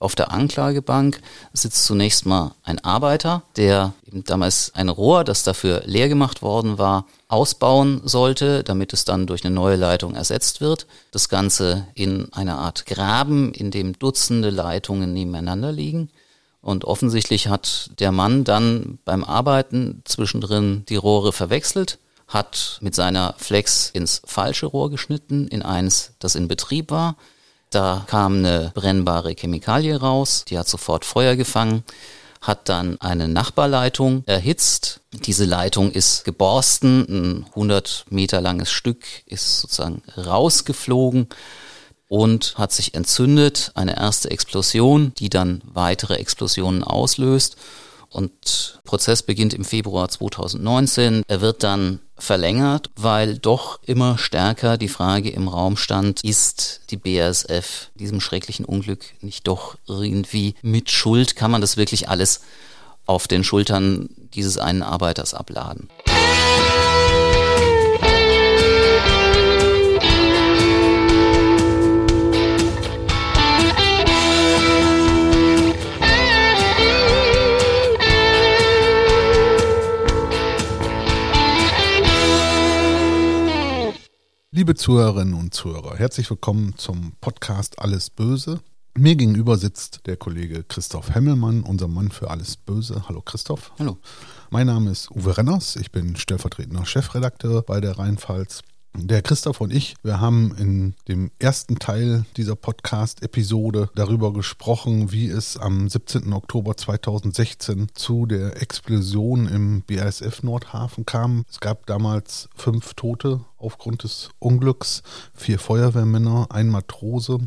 Auf der Anklagebank sitzt zunächst mal ein Arbeiter, der eben damals ein Rohr, das dafür leer gemacht worden war, ausbauen sollte, damit es dann durch eine neue Leitung ersetzt wird. Das Ganze in einer Art Graben, in dem Dutzende Leitungen nebeneinander liegen. Und offensichtlich hat der Mann dann beim Arbeiten zwischendrin die Rohre verwechselt, hat mit seiner Flex ins falsche Rohr geschnitten, in eins, das in Betrieb war da kam eine brennbare Chemikalie raus, die hat sofort Feuer gefangen, hat dann eine Nachbarleitung erhitzt. Diese Leitung ist geborsten, ein 100 Meter langes Stück ist sozusagen rausgeflogen und hat sich entzündet, eine erste Explosion, die dann weitere Explosionen auslöst. Und Prozess beginnt im Februar 2019. Er wird dann verlängert, weil doch immer stärker die Frage im Raum stand, ist die BASF diesem schrecklichen Unglück nicht doch irgendwie mit Schuld? Kann man das wirklich alles auf den Schultern dieses einen Arbeiters abladen? Liebe Zuhörerinnen und Zuhörer, herzlich willkommen zum Podcast Alles Böse. Mir gegenüber sitzt der Kollege Christoph Hemmelmann, unser Mann für Alles Böse. Hallo Christoph. Hallo. Mein Name ist Uwe Renners, ich bin stellvertretender Chefredakteur bei der Rheinpfalz der Christoph und ich, wir haben in dem ersten Teil dieser Podcast-Episode darüber gesprochen, wie es am 17. Oktober 2016 zu der Explosion im BASF Nordhafen kam. Es gab damals fünf Tote aufgrund des Unglücks, vier Feuerwehrmänner, ein Matrose.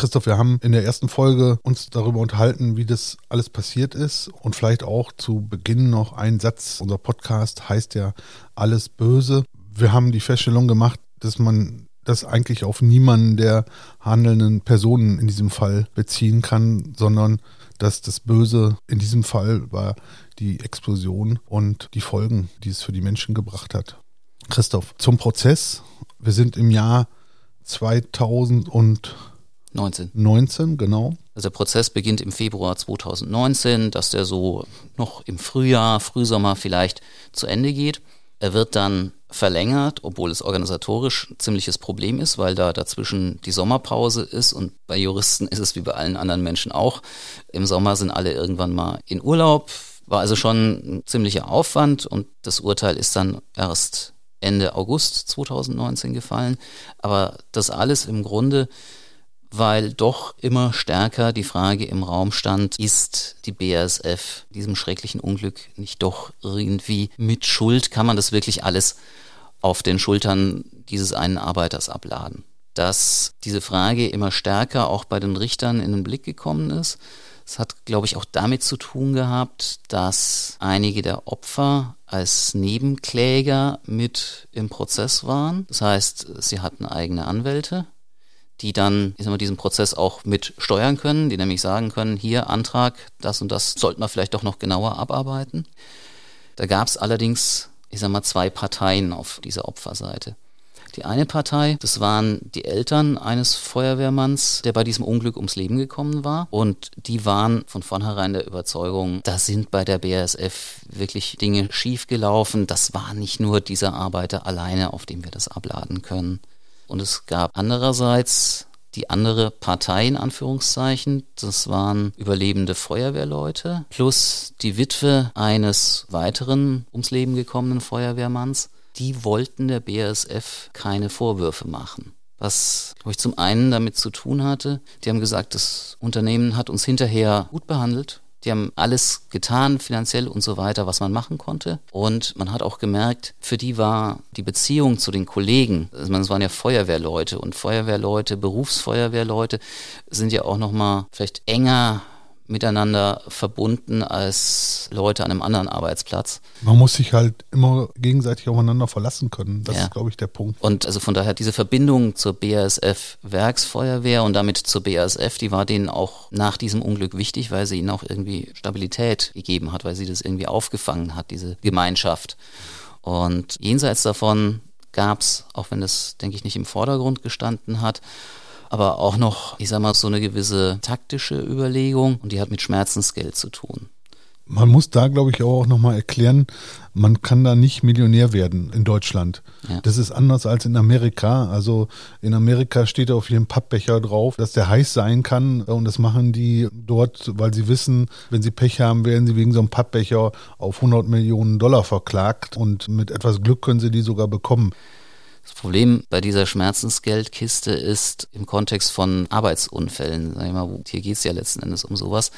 Christoph, wir haben in der ersten Folge uns darüber unterhalten, wie das alles passiert ist und vielleicht auch zu Beginn noch ein Satz. Unser Podcast heißt ja Alles Böse wir haben die Feststellung gemacht, dass man das eigentlich auf niemanden der handelnden Personen in diesem Fall beziehen kann, sondern dass das Böse in diesem Fall war die Explosion und die Folgen, die es für die Menschen gebracht hat. Christoph, zum Prozess. Wir sind im Jahr 2019. 19, genau. Also der Prozess beginnt im Februar 2019, dass der so noch im Frühjahr, Frühsommer vielleicht zu Ende geht. Er wird dann verlängert, obwohl es organisatorisch ein ziemliches Problem ist, weil da dazwischen die Sommerpause ist und bei Juristen ist es wie bei allen anderen Menschen auch. Im Sommer sind alle irgendwann mal in Urlaub, war also schon ein ziemlicher Aufwand und das Urteil ist dann erst Ende August 2019 gefallen. Aber das alles im Grunde weil doch immer stärker die Frage im Raum stand, ist die BASF diesem schrecklichen Unglück nicht doch irgendwie mit Schuld? Kann man das wirklich alles auf den Schultern dieses einen Arbeiters abladen? Dass diese Frage immer stärker auch bei den Richtern in den Blick gekommen ist. Es hat, glaube ich, auch damit zu tun gehabt, dass einige der Opfer als Nebenkläger mit im Prozess waren. Das heißt, sie hatten eigene Anwälte die dann ich sag mal, diesen Prozess auch mit steuern können, die nämlich sagen können, hier Antrag, das und das sollten wir vielleicht doch noch genauer abarbeiten. Da gab es allerdings, ich sag mal, zwei Parteien auf dieser Opferseite. Die eine Partei, das waren die Eltern eines Feuerwehrmanns, der bei diesem Unglück ums Leben gekommen war. Und die waren von vornherein der Überzeugung, da sind bei der BASF wirklich Dinge schiefgelaufen. Das war nicht nur dieser Arbeiter alleine, auf dem wir das abladen können. Und es gab andererseits die andere Partei in Anführungszeichen, das waren überlebende Feuerwehrleute plus die Witwe eines weiteren ums Leben gekommenen Feuerwehrmanns. Die wollten der BASF keine Vorwürfe machen. Was, glaube ich, zum einen damit zu tun hatte, die haben gesagt, das Unternehmen hat uns hinterher gut behandelt, die haben alles getan, finanziell und so weiter, was man machen konnte. Und man hat auch gemerkt, für die war die Beziehung zu den Kollegen, also es waren ja Feuerwehrleute und Feuerwehrleute, Berufsfeuerwehrleute sind ja auch nochmal vielleicht enger miteinander verbunden als Leute an einem anderen Arbeitsplatz. Man muss sich halt immer gegenseitig aufeinander verlassen können. Das ja. ist, glaube ich, der Punkt. Und also von daher diese Verbindung zur BASF Werksfeuerwehr und damit zur BASF, die war denen auch nach diesem Unglück wichtig, weil sie ihnen auch irgendwie Stabilität gegeben hat, weil sie das irgendwie aufgefangen hat, diese Gemeinschaft. Und jenseits davon gab es, auch wenn das, denke ich, nicht im Vordergrund gestanden hat, aber auch noch, ich sag mal, so eine gewisse taktische Überlegung und die hat mit Schmerzensgeld zu tun. Man muss da, glaube ich, auch nochmal erklären, man kann da nicht Millionär werden in Deutschland. Ja. Das ist anders als in Amerika. Also in Amerika steht auf jedem Pappbecher drauf, dass der heiß sein kann. Und das machen die dort, weil sie wissen, wenn sie Pech haben, werden sie wegen so einem Pappbecher auf 100 Millionen Dollar verklagt. Und mit etwas Glück können sie die sogar bekommen. Das Problem bei dieser Schmerzensgeldkiste ist im Kontext von Arbeitsunfällen. Sag ich mal, hier geht es ja letzten Endes um sowas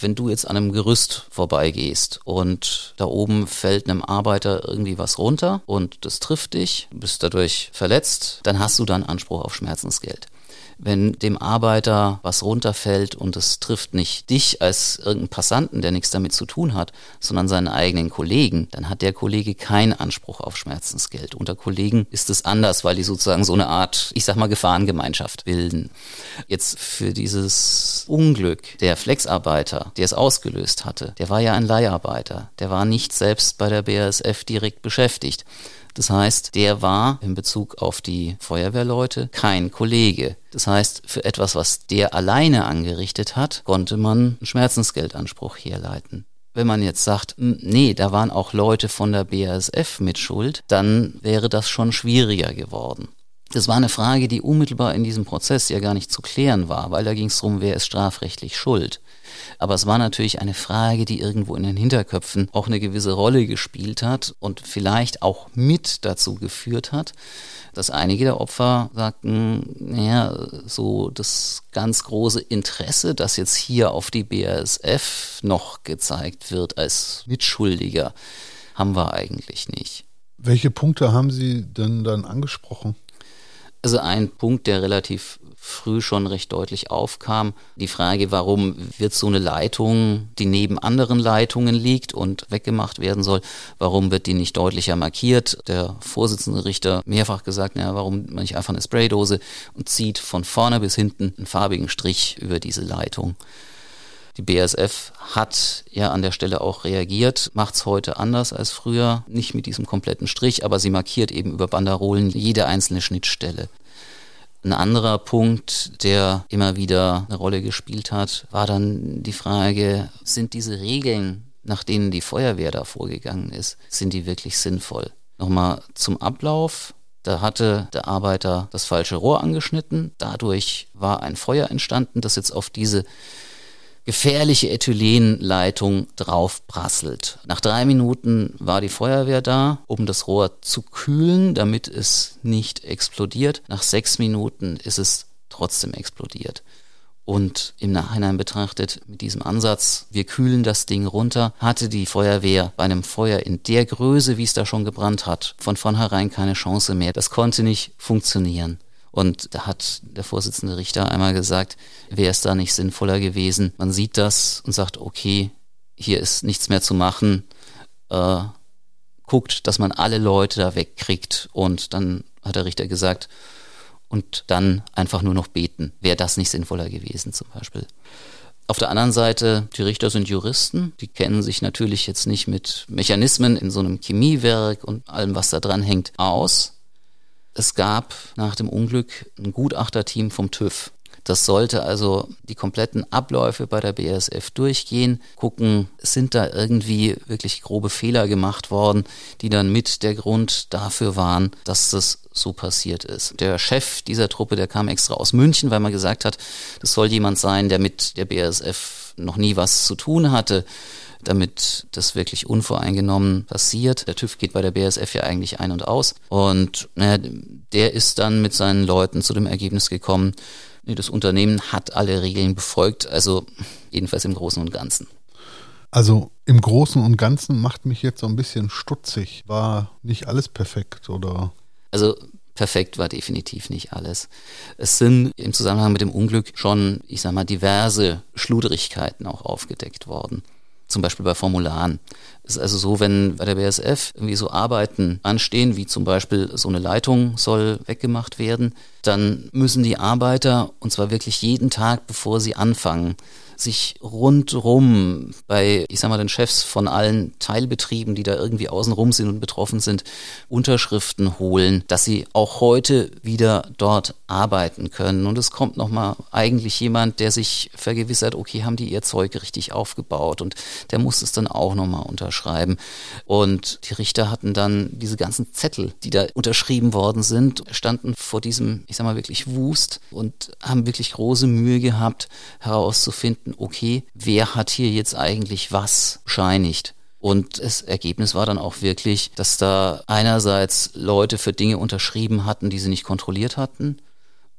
wenn du jetzt an einem Gerüst vorbeigehst und da oben fällt einem Arbeiter irgendwie was runter und das trifft dich, bist dadurch verletzt, dann hast du dann Anspruch auf Schmerzensgeld wenn dem Arbeiter was runterfällt und es trifft nicht dich als irgendeinen Passanten, der nichts damit zu tun hat, sondern seinen eigenen Kollegen, dann hat der Kollege keinen Anspruch auf Schmerzensgeld. Unter Kollegen ist es anders, weil die sozusagen so eine Art, ich sag mal, Gefahrengemeinschaft bilden. Jetzt für dieses Unglück, der Flexarbeiter, der es ausgelöst hatte, der war ja ein Leiharbeiter, der war nicht selbst bei der BASF direkt beschäftigt. Das heißt, der war in Bezug auf die Feuerwehrleute kein Kollege. Das heißt, für etwas, was der alleine angerichtet hat, konnte man einen Schmerzensgeldanspruch herleiten. Wenn man jetzt sagt, hm, nee, da waren auch Leute von der BASF mit Schuld, dann wäre das schon schwieriger geworden. Das war eine Frage, die unmittelbar in diesem Prozess ja gar nicht zu klären war, weil da ging es darum, wer ist strafrechtlich schuld. Aber es war natürlich eine Frage, die irgendwo in den Hinterköpfen auch eine gewisse Rolle gespielt hat und vielleicht auch mit dazu geführt hat, dass einige der Opfer sagten, naja, so das ganz große Interesse, das jetzt hier auf die BASF noch gezeigt wird als Mitschuldiger, haben wir eigentlich nicht. Welche Punkte haben Sie denn dann angesprochen? Also ein Punkt, der relativ früh schon recht deutlich aufkam. Die Frage, warum wird so eine Leitung, die neben anderen Leitungen liegt und weggemacht werden soll, warum wird die nicht deutlicher markiert? Der Vorsitzende Richter mehrfach gesagt, naja, warum nicht einfach eine Spraydose und zieht von vorne bis hinten einen farbigen Strich über diese Leitung. Die BASF hat ja an der Stelle auch reagiert, macht es heute anders als früher, nicht mit diesem kompletten Strich, aber sie markiert eben über Banderolen jede einzelne Schnittstelle. Ein anderer Punkt, der immer wieder eine Rolle gespielt hat, war dann die Frage, sind diese Regeln, nach denen die Feuerwehr da vorgegangen ist, sind die wirklich sinnvoll? Nochmal zum Ablauf. Da hatte der Arbeiter das falsche Rohr angeschnitten. Dadurch war ein Feuer entstanden, das jetzt auf diese gefährliche Ethylenleitung draufprasselt. Nach drei Minuten war die Feuerwehr da, um das Rohr zu kühlen, damit es nicht explodiert. Nach sechs Minuten ist es trotzdem explodiert. Und im Nachhinein betrachtet, mit diesem Ansatz, wir kühlen das Ding runter, hatte die Feuerwehr bei einem Feuer in der Größe, wie es da schon gebrannt hat, von vornherein keine Chance mehr. Das konnte nicht funktionieren. Und da hat der Vorsitzende Richter einmal gesagt, wäre es da nicht sinnvoller gewesen, man sieht das und sagt, okay, hier ist nichts mehr zu machen, äh, guckt, dass man alle Leute da wegkriegt. Und dann hat der Richter gesagt, und dann einfach nur noch beten. Wäre das nicht sinnvoller gewesen zum Beispiel? Auf der anderen Seite, die Richter sind Juristen, die kennen sich natürlich jetzt nicht mit Mechanismen in so einem Chemiewerk und allem, was da dran hängt, aus. Es gab nach dem Unglück ein Gutachterteam vom TÜV. Das sollte also die kompletten Abläufe bei der BASF durchgehen, gucken, sind da irgendwie wirklich grobe Fehler gemacht worden, die dann mit der Grund dafür waren, dass das so passiert ist. Der Chef dieser Truppe, der kam extra aus München, weil man gesagt hat, das soll jemand sein, der mit der BASF noch nie was zu tun hatte damit das wirklich unvoreingenommen passiert. Der TÜV geht bei der BSF ja eigentlich ein und aus. Und naja, der ist dann mit seinen Leuten zu dem Ergebnis gekommen, nee, das Unternehmen hat alle Regeln befolgt, also jedenfalls im Großen und Ganzen. Also im Großen und Ganzen macht mich jetzt so ein bisschen stutzig. War nicht alles perfekt oder? Also perfekt war definitiv nicht alles. Es sind im Zusammenhang mit dem Unglück schon, ich sag mal, diverse Schludrigkeiten auch aufgedeckt worden zum Beispiel bei Formularen. Es ist also so, wenn bei der BSF irgendwie so Arbeiten anstehen, wie zum Beispiel so eine Leitung soll weggemacht werden, dann müssen die Arbeiter, und zwar wirklich jeden Tag, bevor sie anfangen, sich rundrum bei, ich sag mal, den Chefs von allen Teilbetrieben, die da irgendwie außenrum sind und betroffen sind, Unterschriften holen, dass sie auch heute wieder dort arbeiten können. Und es kommt nochmal eigentlich jemand, der sich vergewissert, okay, haben die ihr Zeug richtig aufgebaut und der muss es dann auch nochmal unterschreiben. Und die Richter hatten dann diese ganzen Zettel, die da unterschrieben worden sind, standen vor diesem, ich sag mal wirklich Wust und haben wirklich große Mühe gehabt, herauszufinden, okay, wer hat hier jetzt eigentlich was bescheinigt? Und das Ergebnis war dann auch wirklich, dass da einerseits Leute für Dinge unterschrieben hatten, die sie nicht kontrolliert hatten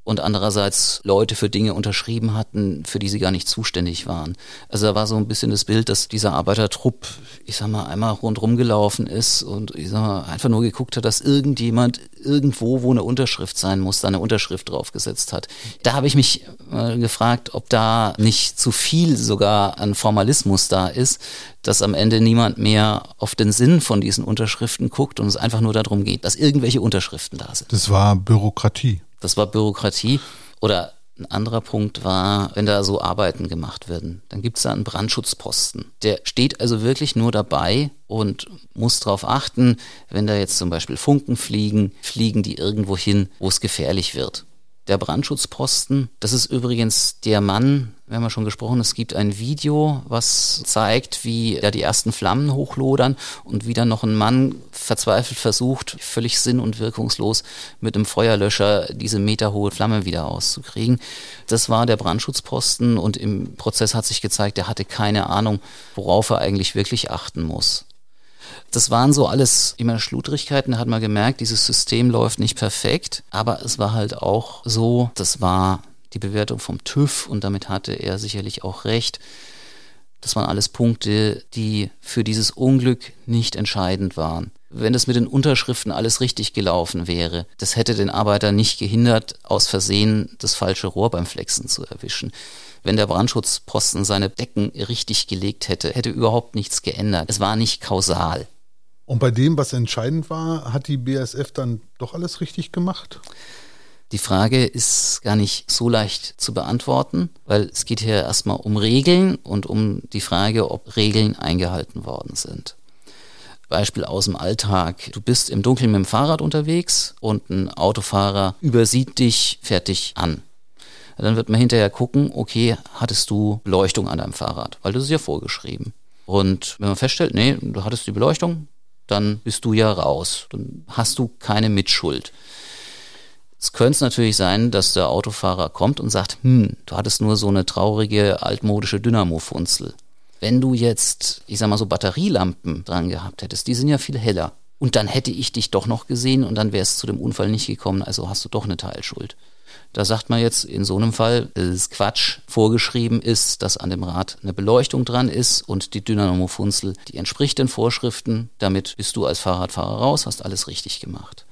und andererseits Leute für Dinge unterschrieben hatten, für die sie gar nicht zuständig waren. Also da war so ein bisschen das Bild, dass dieser Arbeitertrupp, ich sag mal, einmal rundrum gelaufen ist und ich sag mal, einfach nur geguckt hat, dass irgendjemand irgendwo, wo eine Unterschrift sein muss, da eine Unterschrift draufgesetzt hat. Da habe ich mich äh, gefragt, ob da nicht zu viel sogar an Formalismus da ist, dass am Ende niemand mehr auf den Sinn von diesen Unterschriften guckt und es einfach nur darum geht, dass irgendwelche Unterschriften da sind. Das war Bürokratie. Das war Bürokratie. Oder ein anderer Punkt war, wenn da so Arbeiten gemacht werden, dann gibt es da einen Brandschutzposten. Der steht also wirklich nur dabei und muss darauf achten, wenn da jetzt zum Beispiel Funken fliegen, fliegen die irgendwo hin, wo es gefährlich wird der Brandschutzposten. Das ist übrigens der Mann, wir haben ja schon gesprochen, es gibt ein Video, was zeigt, wie da die ersten Flammen hochlodern und wie dann noch ein Mann verzweifelt versucht, völlig sinn- und wirkungslos mit einem Feuerlöscher diese meterhohe Flamme wieder auszukriegen. Das war der Brandschutzposten und im Prozess hat sich gezeigt, er hatte keine Ahnung, worauf er eigentlich wirklich achten muss. Das waren so alles immer Schludrigkeiten. Da hat man gemerkt, dieses System läuft nicht perfekt. Aber es war halt auch so, das war die Bewertung vom TÜV und damit hatte er sicherlich auch recht. Das waren alles Punkte, die für dieses Unglück nicht entscheidend waren. Wenn das mit den Unterschriften alles richtig gelaufen wäre, das hätte den Arbeiter nicht gehindert, aus Versehen das falsche Rohr beim Flexen zu erwischen. Wenn der Brandschutzposten seine Decken richtig gelegt hätte, hätte überhaupt nichts geändert. Es war nicht kausal. Und bei dem, was entscheidend war, hat die BASF dann doch alles richtig gemacht? Die Frage ist gar nicht so leicht zu beantworten, weil es geht hier erstmal um Regeln und um die Frage, ob Regeln eingehalten worden sind. Beispiel aus dem Alltag. Du bist im Dunkeln mit dem Fahrrad unterwegs und ein Autofahrer übersieht dich, dich an. Dann wird man hinterher gucken, okay, hattest du Beleuchtung an deinem Fahrrad? Weil das ist ja vorgeschrieben. Und wenn man feststellt, nee, du hattest die Beleuchtung, dann bist du ja raus. Dann hast du keine Mitschuld. Es könnte natürlich sein, dass der Autofahrer kommt und sagt, hm, du hattest nur so eine traurige altmodische Dynamo-Funzel. Wenn du jetzt, ich sag mal so Batterielampen dran gehabt hättest, die sind ja viel heller. Und dann hätte ich dich doch noch gesehen und dann wäre es zu dem Unfall nicht gekommen, also hast du doch eine Teilschuld. Da sagt man jetzt in so einem Fall, es ist Quatsch, vorgeschrieben ist, dass an dem Rad eine Beleuchtung dran ist und die Dynamofunzel, die entspricht den Vorschriften. Damit bist du als Fahrradfahrer raus, hast alles richtig gemacht.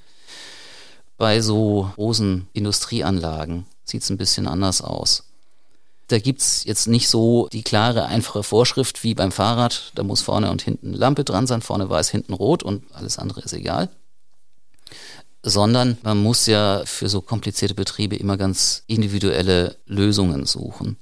Bei so großen Industrieanlagen sieht es ein bisschen anders aus. Da gibt es jetzt nicht so die klare, einfache Vorschrift wie beim Fahrrad. Da muss vorne und hinten Lampe dran sein, vorne weiß, hinten rot und alles andere ist egal sondern man muss ja für so komplizierte Betriebe immer ganz individuelle Lösungen suchen.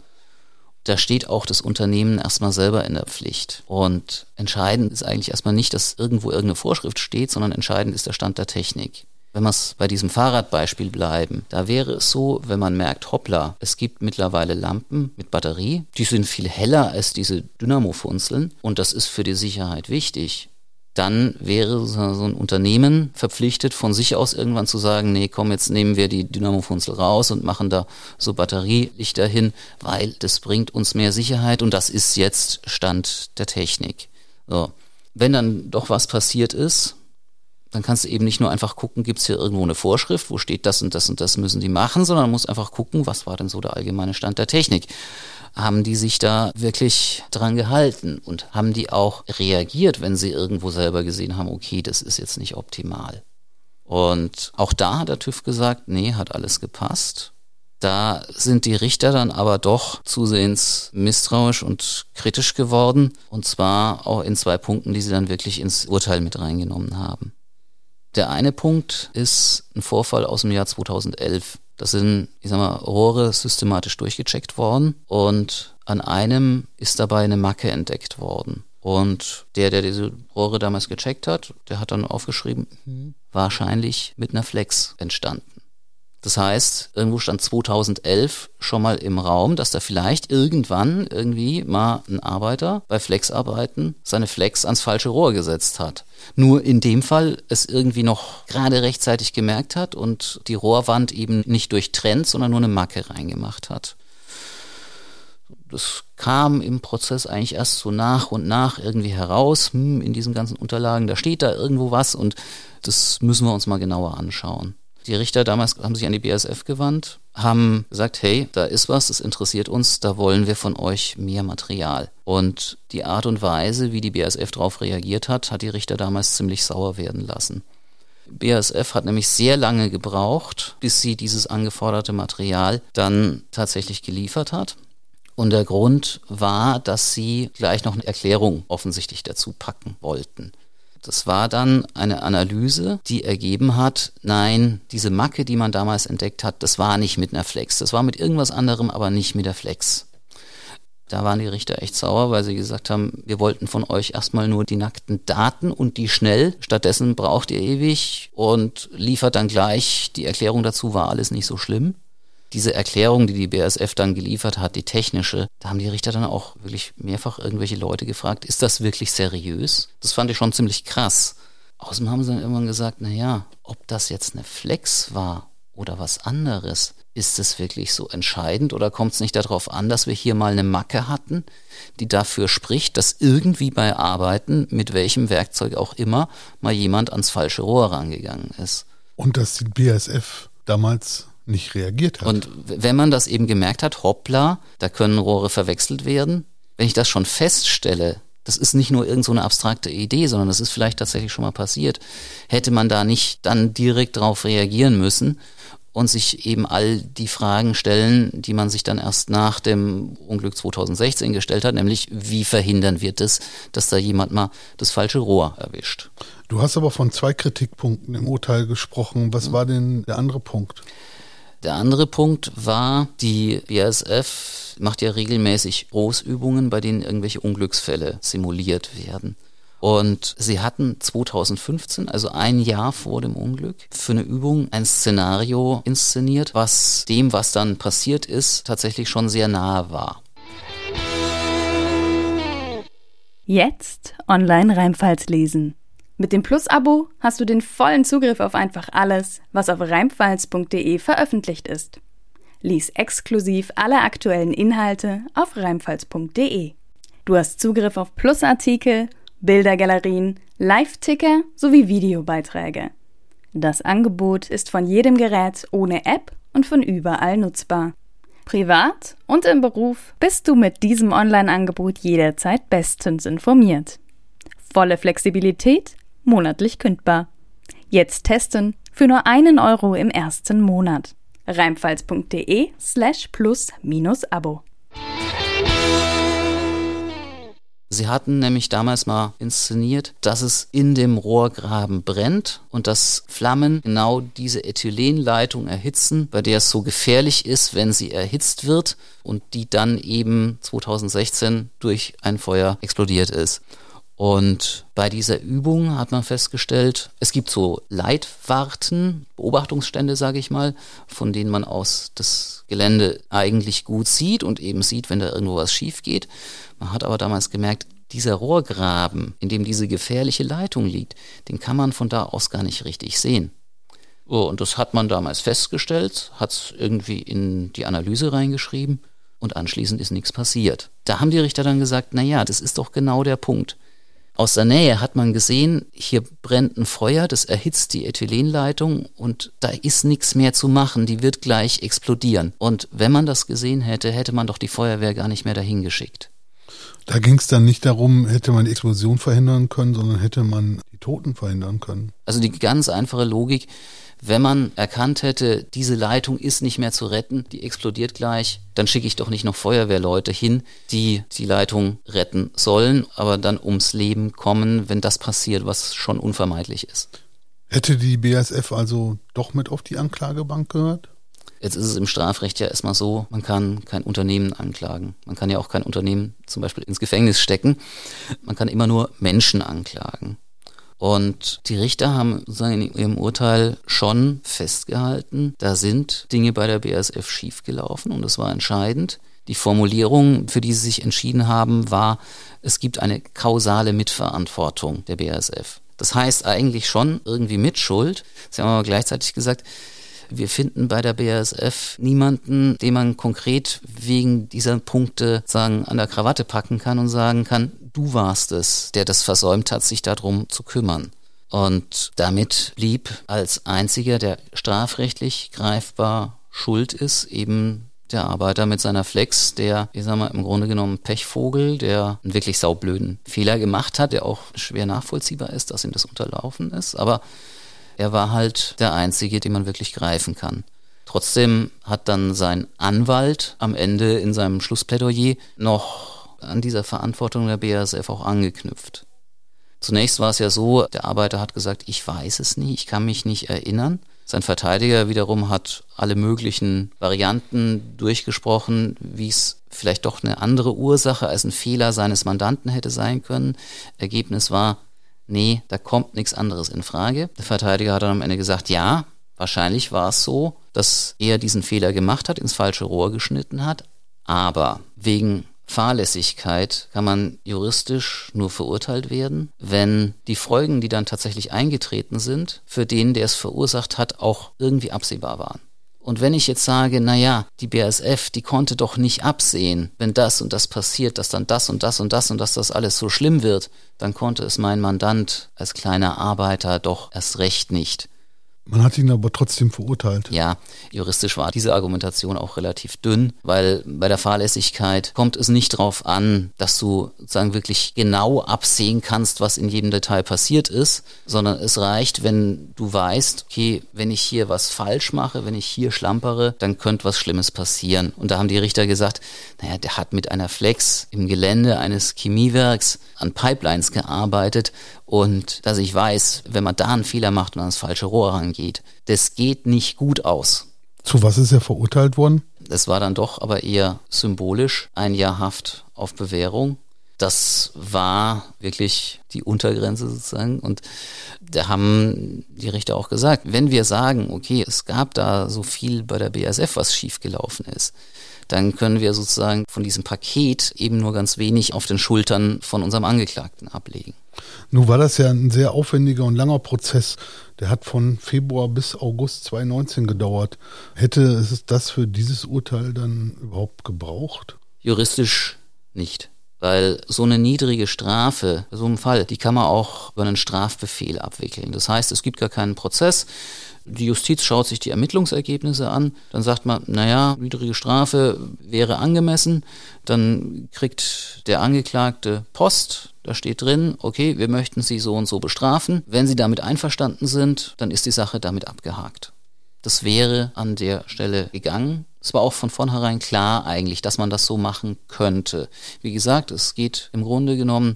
Da steht auch das Unternehmen erstmal selber in der Pflicht. Und entscheidend ist eigentlich erstmal nicht, dass irgendwo irgendeine Vorschrift steht, sondern entscheidend ist der Stand der Technik. Wenn wir es bei diesem Fahrradbeispiel bleiben, da wäre es so, wenn man merkt, hoppla, es gibt mittlerweile Lampen mit Batterie, die sind viel heller als diese Dynamofunzeln und das ist für die Sicherheit wichtig dann wäre so ein Unternehmen verpflichtet, von sich aus irgendwann zu sagen, nee, komm, jetzt nehmen wir die Dynamofunzel raus und machen da so Batterielichter hin, weil das bringt uns mehr Sicherheit und das ist jetzt Stand der Technik. So. Wenn dann doch was passiert ist, dann kannst du eben nicht nur einfach gucken, gibt es hier irgendwo eine Vorschrift, wo steht das und das und das müssen die machen, sondern musst einfach gucken, was war denn so der allgemeine Stand der Technik haben die sich da wirklich dran gehalten und haben die auch reagiert, wenn sie irgendwo selber gesehen haben, okay, das ist jetzt nicht optimal. Und auch da hat der TÜV gesagt, nee, hat alles gepasst. Da sind die Richter dann aber doch zusehends misstrauisch und kritisch geworden. Und zwar auch in zwei Punkten, die sie dann wirklich ins Urteil mit reingenommen haben. Der eine Punkt ist ein Vorfall aus dem Jahr 2011. Das sind, ich sag mal, Rohre systematisch durchgecheckt worden und an einem ist dabei eine Macke entdeckt worden. Und der, der diese Rohre damals gecheckt hat, der hat dann aufgeschrieben, hm, wahrscheinlich mit einer Flex entstanden. Das heißt, irgendwo stand 2011 schon mal im Raum, dass da vielleicht irgendwann irgendwie mal ein Arbeiter bei Flexarbeiten seine Flex ans falsche Rohr gesetzt hat. Nur in dem Fall es irgendwie noch gerade rechtzeitig gemerkt hat und die Rohrwand eben nicht durchtrennt, sondern nur eine Macke reingemacht hat. Das kam im Prozess eigentlich erst so nach und nach irgendwie heraus, hm, in diesen ganzen Unterlagen, da steht da irgendwo was und das müssen wir uns mal genauer anschauen. Die Richter damals haben sich an die BASF gewandt, haben gesagt, hey, da ist was, das interessiert uns, da wollen wir von euch mehr Material. Und die Art und Weise, wie die BASF darauf reagiert hat, hat die Richter damals ziemlich sauer werden lassen. BASF hat nämlich sehr lange gebraucht, bis sie dieses angeforderte Material dann tatsächlich geliefert hat. Und der Grund war, dass sie gleich noch eine Erklärung offensichtlich dazu packen wollten. Das war dann eine Analyse, die ergeben hat, nein, diese Macke, die man damals entdeckt hat, das war nicht mit einer Flex. Das war mit irgendwas anderem, aber nicht mit der Flex. Da waren die Richter echt sauer, weil sie gesagt haben, wir wollten von euch erstmal nur die nackten Daten und die schnell. Stattdessen braucht ihr ewig und liefert dann gleich die Erklärung dazu, war alles nicht so schlimm diese Erklärung, die die BASF dann geliefert hat, die technische, da haben die Richter dann auch wirklich mehrfach irgendwelche Leute gefragt, ist das wirklich seriös? Das fand ich schon ziemlich krass. Außerdem haben sie dann irgendwann gesagt, na ja, ob das jetzt eine Flex war oder was anderes, ist es wirklich so entscheidend oder kommt es nicht darauf an, dass wir hier mal eine Macke hatten, die dafür spricht, dass irgendwie bei Arbeiten, mit welchem Werkzeug auch immer, mal jemand ans falsche Rohr rangegangen ist. Und dass die BASF damals nicht reagiert hat. Und wenn man das eben gemerkt hat, hoppla, da können Rohre verwechselt werden, wenn ich das schon feststelle, das ist nicht nur irgendeine so abstrakte Idee, sondern das ist vielleicht tatsächlich schon mal passiert, hätte man da nicht dann direkt darauf reagieren müssen und sich eben all die Fragen stellen, die man sich dann erst nach dem Unglück 2016 gestellt hat, nämlich wie verhindern wir das, dass da jemand mal das falsche Rohr erwischt. Du hast aber von zwei Kritikpunkten im Urteil gesprochen. Was war denn der andere Punkt? Der andere Punkt war, die BASF macht ja regelmäßig Großübungen, bei denen irgendwelche Unglücksfälle simuliert werden. Und sie hatten 2015, also ein Jahr vor dem Unglück, für eine Übung ein Szenario inszeniert, was dem, was dann passiert ist, tatsächlich schon sehr nahe war. Jetzt online Rheinpfalz lesen. Mit dem Plus-Abo hast du den vollen Zugriff auf einfach alles, was auf reimpfalz.de veröffentlicht ist. Lies exklusiv alle aktuellen Inhalte auf reimpfalz.de. Du hast Zugriff auf Plus-Artikel, Bildergalerien, Live-Ticker sowie Videobeiträge. Das Angebot ist von jedem Gerät ohne App und von überall nutzbar. Privat und im Beruf bist du mit diesem Online-Angebot jederzeit bestens informiert. Volle Flexibilität monatlich kündbar. Jetzt testen für nur einen Euro im ersten Monat. Reimfalls.de slash plus minus Abo. Sie hatten nämlich damals mal inszeniert, dass es in dem Rohrgraben brennt und dass Flammen genau diese Ethylenleitung erhitzen, bei der es so gefährlich ist, wenn sie erhitzt wird und die dann eben 2016 durch ein Feuer explodiert ist. Und bei dieser Übung hat man festgestellt, es gibt so Leitwarten, Beobachtungsstände, sage ich mal, von denen man aus das Gelände eigentlich gut sieht und eben sieht, wenn da irgendwo was schief geht. Man hat aber damals gemerkt, dieser Rohrgraben, in dem diese gefährliche Leitung liegt, den kann man von da aus gar nicht richtig sehen. Oh, und das hat man damals festgestellt, hat es irgendwie in die Analyse reingeschrieben und anschließend ist nichts passiert. Da haben die Richter dann gesagt, na ja, das ist doch genau der Punkt. Aus der Nähe hat man gesehen, hier brennt ein Feuer, das erhitzt die Ethylenleitung und da ist nichts mehr zu machen, die wird gleich explodieren. Und wenn man das gesehen hätte, hätte man doch die Feuerwehr gar nicht mehr dahin geschickt. Da ging es dann nicht darum, hätte man die Explosion verhindern können, sondern hätte man die Toten verhindern können. Also die ganz einfache Logik, wenn man erkannt hätte, diese Leitung ist nicht mehr zu retten, die explodiert gleich, dann schicke ich doch nicht noch Feuerwehrleute hin, die die Leitung retten sollen, aber dann ums Leben kommen, wenn das passiert, was schon unvermeidlich ist. Hätte die BASF also doch mit auf die Anklagebank gehört? Jetzt ist es im Strafrecht ja erstmal so, man kann kein Unternehmen anklagen. Man kann ja auch kein Unternehmen zum Beispiel ins Gefängnis stecken. Man kann immer nur Menschen anklagen. Und die Richter haben in ihrem Urteil schon festgehalten, da sind Dinge bei der BASF schiefgelaufen und das war entscheidend. Die Formulierung, für die sie sich entschieden haben, war, es gibt eine kausale Mitverantwortung der BASF. Das heißt eigentlich schon irgendwie Mitschuld. Sie haben aber gleichzeitig gesagt, wir finden bei der BASF niemanden, den man konkret wegen dieser Punkte sagen an der Krawatte packen kann und sagen kann, du warst es, der das versäumt hat, sich darum zu kümmern. Und damit blieb als einziger, der strafrechtlich greifbar schuld ist, eben der Arbeiter mit seiner Flex, der, ich sag mal, im Grunde genommen Pechvogel, der einen wirklich saublöden Fehler gemacht hat, der auch schwer nachvollziehbar ist, dass ihm das unterlaufen ist. Aber er war halt der Einzige, den man wirklich greifen kann. Trotzdem hat dann sein Anwalt am Ende in seinem Schlussplädoyer noch an dieser Verantwortung der BASF auch angeknüpft. Zunächst war es ja so, der Arbeiter hat gesagt, ich weiß es nie, ich kann mich nicht erinnern. Sein Verteidiger wiederum hat alle möglichen Varianten durchgesprochen, wie es vielleicht doch eine andere Ursache als ein Fehler seines Mandanten hätte sein können. Ergebnis war, nee, da kommt nichts anderes in Frage. Der Verteidiger hat dann am Ende gesagt, ja, wahrscheinlich war es so, dass er diesen Fehler gemacht hat, ins falsche Rohr geschnitten hat, aber wegen Fahrlässigkeit kann man juristisch nur verurteilt werden, wenn die Folgen, die dann tatsächlich eingetreten sind, für den, der es verursacht hat, auch irgendwie absehbar waren. Und wenn ich jetzt sage, na ja, die BASF, die konnte doch nicht absehen, wenn das und das passiert, dass dann das und das und das und dass das alles so schlimm wird, dann konnte es mein Mandant als kleiner Arbeiter doch erst recht nicht. Man hat ihn aber trotzdem verurteilt. Ja, juristisch war diese Argumentation auch relativ dünn, weil bei der Fahrlässigkeit kommt es nicht darauf an, dass du sozusagen wirklich genau absehen kannst, was in jedem Detail passiert ist, sondern es reicht, wenn du weißt, okay, wenn ich hier was falsch mache, wenn ich hier schlampere, dann könnte was Schlimmes passieren. Und da haben die Richter gesagt, naja, der hat mit einer Flex im Gelände eines Chemiewerks an Pipelines gearbeitet und dass ich weiß, wenn man da einen Fehler macht und ans falsche Rohr rangeht, das geht nicht gut aus. Zu was ist er verurteilt worden? Das war dann doch aber eher symbolisch ein Jahr Haft auf Bewährung. Das war wirklich die Untergrenze sozusagen. Und da haben die Richter auch gesagt, wenn wir sagen, okay, es gab da so viel bei der BASF, was schiefgelaufen ist, dann können wir sozusagen von diesem Paket eben nur ganz wenig auf den Schultern von unserem Angeklagten ablegen. Nun war das ja ein sehr aufwendiger und langer Prozess. Der hat von Februar bis August 2019 gedauert. Hätte es das für dieses Urteil dann überhaupt gebraucht? Juristisch nicht. Weil so eine niedrige Strafe, so einem Fall, die kann man auch über einen Strafbefehl abwickeln. Das heißt, es gibt gar keinen Prozess. Die Justiz schaut sich die Ermittlungsergebnisse an, dann sagt man, naja, niedrige Strafe wäre angemessen, dann kriegt der Angeklagte Post, da steht drin, okay, wir möchten Sie so und so bestrafen. Wenn Sie damit einverstanden sind, dann ist die Sache damit abgehakt. Das wäre an der Stelle gegangen. Es war auch von vornherein klar eigentlich, dass man das so machen könnte. Wie gesagt, es geht im Grunde genommen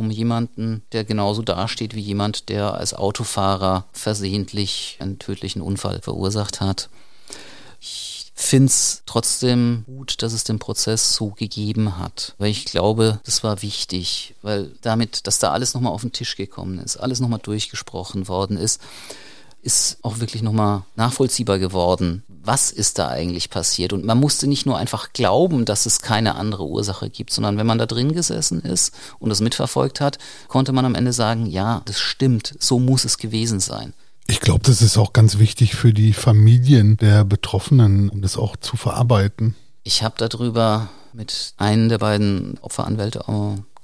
um jemanden, der genauso dasteht wie jemand, der als Autofahrer versehentlich einen tödlichen Unfall verursacht hat. Ich finde es trotzdem gut, dass es den Prozess so gegeben hat, weil ich glaube, das war wichtig, weil damit, dass da alles nochmal auf den Tisch gekommen ist, alles nochmal durchgesprochen worden ist, ist auch wirklich nochmal nachvollziehbar geworden, was ist da eigentlich passiert. Und man musste nicht nur einfach glauben, dass es keine andere Ursache gibt, sondern wenn man da drin gesessen ist und das mitverfolgt hat, konnte man am Ende sagen, ja, das stimmt, so muss es gewesen sein. Ich glaube, das ist auch ganz wichtig für die Familien der Betroffenen, um das auch zu verarbeiten. Ich habe darüber mit einem der beiden Opferanwälte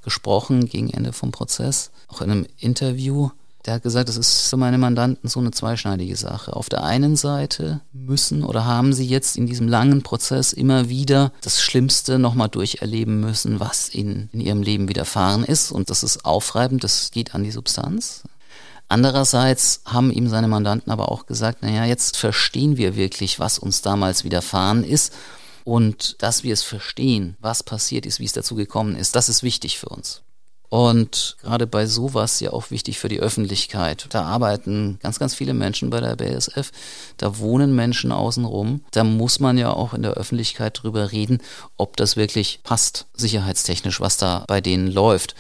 gesprochen gegen Ende vom Prozess, auch in einem Interview der hat gesagt, das ist für meine Mandanten so eine zweischneidige Sache. Auf der einen Seite müssen oder haben sie jetzt in diesem langen Prozess immer wieder das Schlimmste nochmal durcherleben müssen, was ihnen in ihrem Leben widerfahren ist. Und das ist aufreibend, das geht an die Substanz. Andererseits haben ihm seine Mandanten aber auch gesagt, naja, jetzt verstehen wir wirklich, was uns damals widerfahren ist. Und dass wir es verstehen, was passiert ist, wie es dazu gekommen ist, das ist wichtig für uns. Und gerade bei sowas ja auch wichtig für die Öffentlichkeit. Da arbeiten ganz, ganz viele Menschen bei der BASF. Da wohnen Menschen außenrum. Da muss man ja auch in der Öffentlichkeit drüber reden, ob das wirklich passt, sicherheitstechnisch, was da bei denen läuft.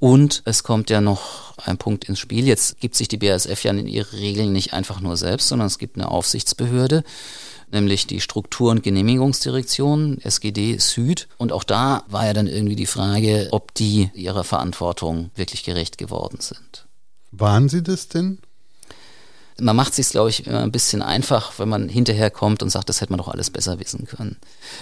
Und es kommt ja noch ein Punkt ins Spiel. Jetzt gibt sich die BASF ja in ihre Regeln nicht einfach nur selbst, sondern es gibt eine Aufsichtsbehörde nämlich die Struktur- und Genehmigungsdirektion, SGD Süd. Und auch da war ja dann irgendwie die Frage, ob die ihrer Verantwortung wirklich gerecht geworden sind. Waren sie das denn? Man macht es sich, glaube ich, immer ein bisschen einfach, wenn man hinterher kommt und sagt, das hätte man doch alles besser wissen können.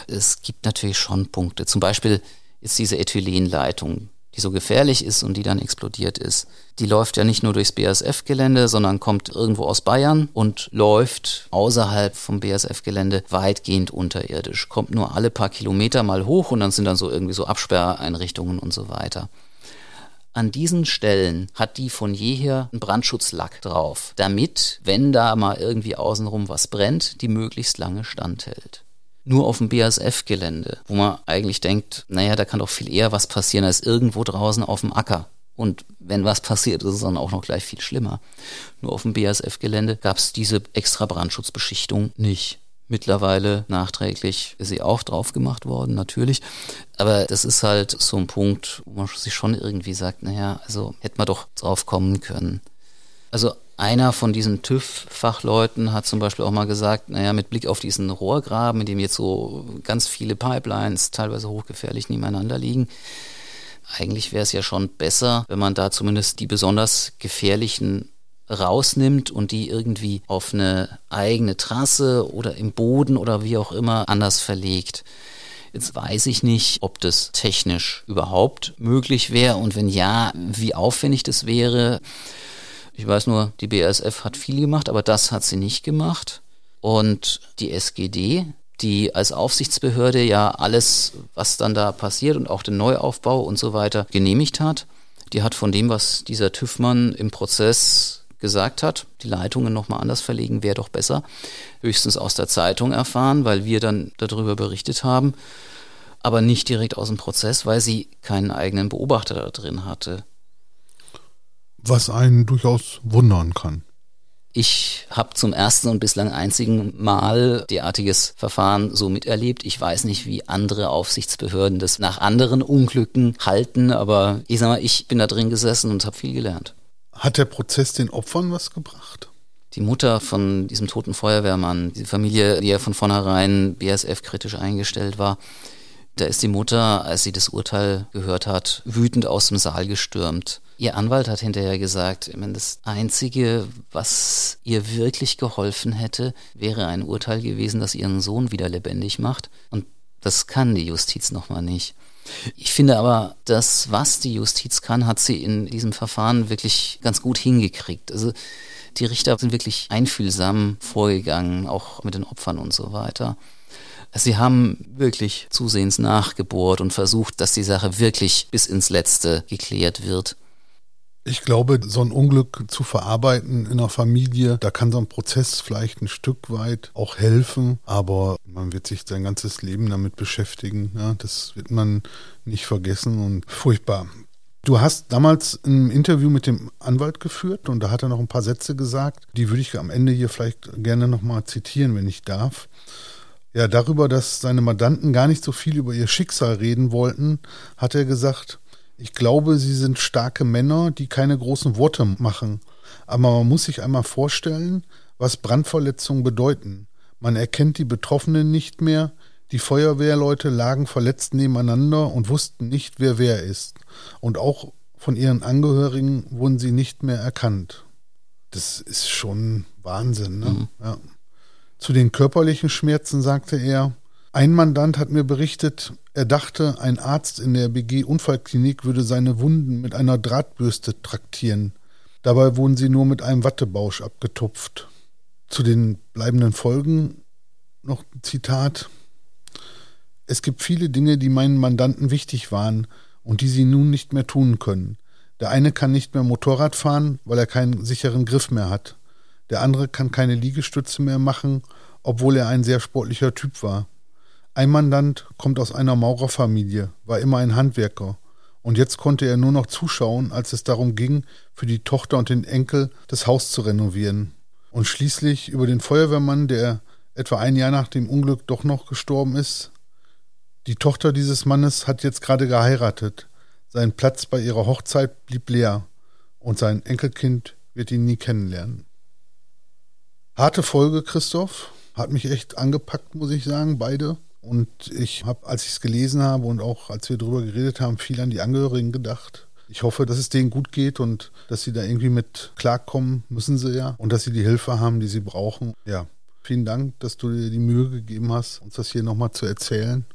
Es gibt natürlich schon Punkte. Zum Beispiel ist diese Ethylenleitung, die so gefährlich ist und die dann explodiert ist. Die läuft ja nicht nur durchs BASF-Gelände, sondern kommt irgendwo aus Bayern und läuft außerhalb vom BASF-Gelände weitgehend unterirdisch. Kommt nur alle paar Kilometer mal hoch und dann sind dann so irgendwie so Absperreinrichtungen und so weiter. An diesen Stellen hat die von jeher einen Brandschutzlack drauf, damit, wenn da mal irgendwie außenrum was brennt, die möglichst lange standhält nur auf dem BASF-Gelände, wo man eigentlich denkt, naja, da kann doch viel eher was passieren als irgendwo draußen auf dem Acker. Und wenn was passiert, ist es dann auch noch gleich viel schlimmer. Nur auf dem BASF-Gelände gab es diese extra Brandschutzbeschichtung nicht. Mittlerweile nachträglich ist sie auch drauf gemacht worden, natürlich. Aber das ist halt so ein Punkt, wo man sich schon irgendwie sagt, naja, also hätte man doch drauf kommen können. Also einer von diesen TÜV-Fachleuten hat zum Beispiel auch mal gesagt, naja, mit Blick auf diesen Rohrgraben, in dem jetzt so ganz viele Pipelines teilweise hochgefährlich nebeneinander liegen, eigentlich wäre es ja schon besser, wenn man da zumindest die besonders gefährlichen rausnimmt und die irgendwie auf eine eigene Trasse oder im Boden oder wie auch immer anders verlegt. Jetzt weiß ich nicht, ob das technisch überhaupt möglich wäre und wenn ja, wie aufwendig das wäre. Ich weiß nur, die BASF hat viel gemacht, aber das hat sie nicht gemacht. Und die SGD, die als Aufsichtsbehörde ja alles, was dann da passiert und auch den Neuaufbau und so weiter genehmigt hat, die hat von dem, was dieser TÜV-Mann im Prozess gesagt hat, die Leitungen nochmal anders verlegen wäre doch besser, höchstens aus der Zeitung erfahren, weil wir dann darüber berichtet haben, aber nicht direkt aus dem Prozess, weil sie keinen eigenen Beobachter da drin hatte was einen durchaus wundern kann. Ich habe zum ersten und bislang einzigen Mal derartiges Verfahren so miterlebt. Ich weiß nicht, wie andere Aufsichtsbehörden das nach anderen Unglücken halten, aber ich sag mal, ich bin da drin gesessen und habe viel gelernt. Hat der Prozess den Opfern was gebracht? Die Mutter von diesem toten Feuerwehrmann, die Familie, die ja von vornherein BSF kritisch eingestellt war, da ist die Mutter, als sie das Urteil gehört hat, wütend aus dem Saal gestürmt. Ihr Anwalt hat hinterher gesagt, das Einzige, was ihr wirklich geholfen hätte, wäre ein Urteil gewesen, das ihren Sohn wieder lebendig macht. Und das kann die Justiz nochmal nicht. Ich finde aber, das, was die Justiz kann, hat sie in diesem Verfahren wirklich ganz gut hingekriegt. Also die Richter sind wirklich einfühlsam vorgegangen, auch mit den Opfern und so weiter. Sie haben wirklich zusehends nachgebohrt und versucht, dass die Sache wirklich bis ins Letzte geklärt wird. Ich glaube, so ein Unglück zu verarbeiten in einer Familie, da kann so ein Prozess vielleicht ein Stück weit auch helfen, aber man wird sich sein ganzes Leben damit beschäftigen. Ja, das wird man nicht vergessen und furchtbar. Du hast damals ein Interview mit dem Anwalt geführt und da hat er noch ein paar Sätze gesagt, die würde ich am Ende hier vielleicht gerne nochmal zitieren, wenn ich darf. Ja, darüber, dass seine Mandanten gar nicht so viel über ihr Schicksal reden wollten, hat er gesagt, ich glaube, sie sind starke Männer, die keine großen Worte machen. Aber man muss sich einmal vorstellen, was Brandverletzungen bedeuten. Man erkennt die Betroffenen nicht mehr, die Feuerwehrleute lagen verletzt nebeneinander und wussten nicht, wer wer ist. Und auch von ihren Angehörigen wurden sie nicht mehr erkannt. Das ist schon Wahnsinn, ne? Mhm. Ja. Zu den körperlichen Schmerzen sagte er, ein Mandant hat mir berichtet, er dachte, ein Arzt in der BG-Unfallklinik würde seine Wunden mit einer Drahtbürste traktieren. Dabei wurden sie nur mit einem Wattebausch abgetupft. Zu den bleibenden Folgen noch ein Zitat. Es gibt viele Dinge, die meinen Mandanten wichtig waren und die sie nun nicht mehr tun können. Der eine kann nicht mehr Motorrad fahren, weil er keinen sicheren Griff mehr hat. Der andere kann keine Liegestütze mehr machen, obwohl er ein sehr sportlicher Typ war. Ein Mandant kommt aus einer Maurerfamilie, war immer ein Handwerker Und jetzt konnte er nur noch zuschauen, als es darum ging, für die Tochter und den Enkel das Haus zu renovieren. Und schließlich über den Feuerwehrmann, der etwa ein Jahr nach dem Unglück doch noch gestorben ist. Die Tochter dieses Mannes hat jetzt gerade geheiratet. Sein Platz bei ihrer Hochzeit blieb leer und sein Enkelkind wird ihn nie kennenlernen. Harte Folge, Christoph. Hat mich echt angepackt, muss ich sagen, beide. Und ich habe, als ich es gelesen habe und auch als wir darüber geredet haben, viel an die Angehörigen gedacht. Ich hoffe, dass es denen gut geht und dass sie da irgendwie mit klarkommen, müssen sie ja. Und dass sie die Hilfe haben, die sie brauchen. Ja, vielen Dank, dass du dir die Mühe gegeben hast, uns das hier nochmal zu erzählen.